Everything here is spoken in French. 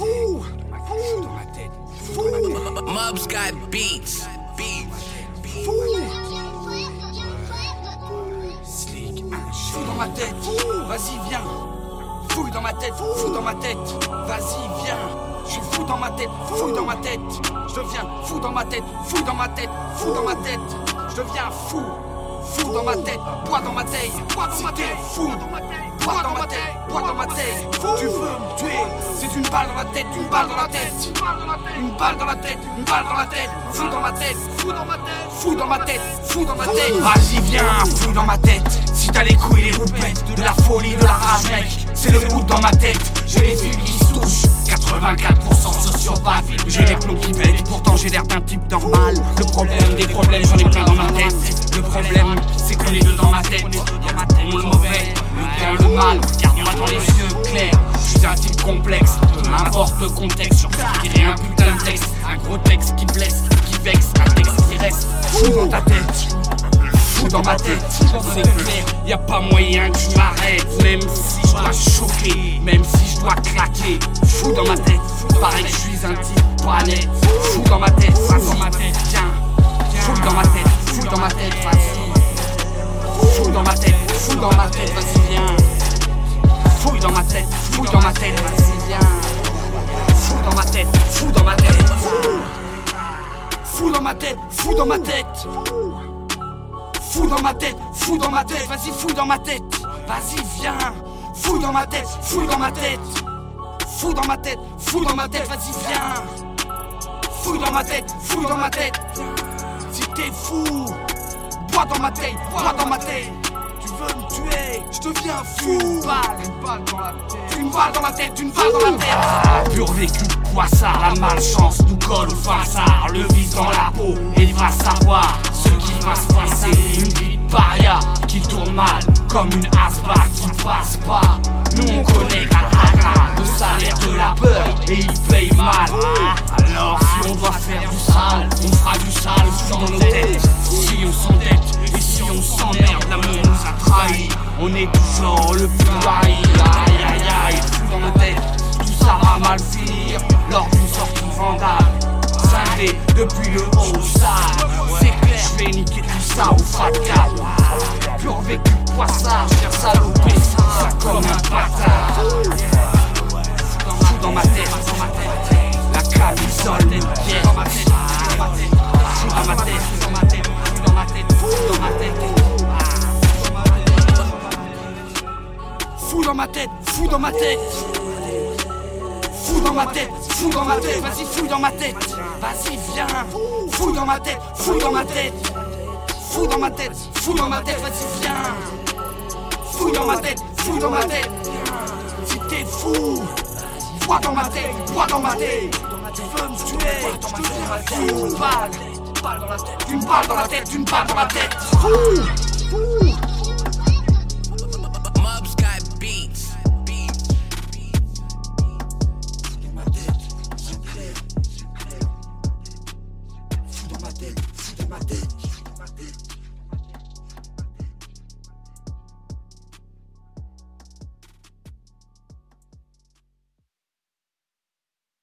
Fou Fou dans ma tête Fou Mobs got beats. Fou Slick Fou dans ma tête Vas-y viens Fouille dans ma tête Fou dans ma tête Vas-y viens Je suis fou dans ma tête Fouille dans ma tête Je deviens fou dans ma tête Fouille dans ma tête Fou dans ma tête Je deviens fou Fou dans ma tête Bois dans ma tête Bois dans ma tête Fou Bois dans ma tête Bois dans ma tête Tu veux me tuer C'est une balle dans la tête Une balle dans la tête Une balle dans la tête Une balle dans la tête Fou dans ma tête Fou dans ma tête Fou dans ma tête Fou dans ma tête Vas-y viens Fou dans ma tête Si t'as les couilles les roupettes De la folie de la rage mec C'est le coup dans ma tête J'ai les yeux qui se touchent 84% sociopathe J'ai les plombs qui pètent Pourtant j'ai l'air d'un type normal Le problème des problèmes j'en ai plein dans ma tête Le problème c'est qu'on est deux dans ma tête Regarde-moi dans les yeux clairs. Je suis un type complexe Peu importe le contexte tirer un putain de texte. Un gros texte qui blesse, qui vexe Un texte qui reste. Fou dans ta tête fou dans ma tête, c'est clair, y a pas moyen que je m'arrête, même si je dois choquer, même si je dois claquer, fou dans ma tête, pareil que je suis un type pas fou dans ma tête, fou dans ma tête, viens, fou dans ma tête, fou dans ma tête, vas-y, fou dans ma tête, fou dans ma tête, vas-y viens, fouille dans ma tête, fouille dans ma tête, vas-y viens, fou dans ma tête, fou dans ma tête, fou dans ma tête, fou dans ma tête. Fou dans ma tête, fou dans ma tête, vas-y fou dans ma tête, vas-y viens, fou dans ma tête, fou dans ma tête, fou dans ma tête, fou dans ma tête, vas-y viens, fou dans ma tête, fou dans ma tête, si t'es fou, bois dans ma tête, bois dans ma tête, veux me tuer, je deviens fou, une balle, une balle dans la tête, une balle dans la tête, une balle dans la tête, ah, pur vécu poissard, la malchance nous colle au farceur, le vice dans la peau, et il va savoir ce qui va se passer, une vie de paria qui tourne mal, comme une aspa qui passe pas. Nous on On est toujours le plus haï, aïe aïe aïe, fou dans nos têtes. Tout ça va mal finir lors d'une sortie vandale. Scindé depuis le haut au sale, c'est clair, je vais niquer tout ça au fat cap. Pur vécu poissard, cher salopé, Fou dans ma tête, fou dans ma tête. Fou dans ma tête, fou dans ma tête, vas-y fou dans ma tête, vas-y viens, fou dans ma tête, fou dans ma tête, fou dans ma tête, fou dans ma tête, vas-y viens, fou dans ma tête, fou dans ma tête, si t'es fou, bois dans ma tête, bois dans ma tête, tu veux me tuer, je deviens fou, une balle, une balle dans la tête, une balle dans la tête, fou, fou.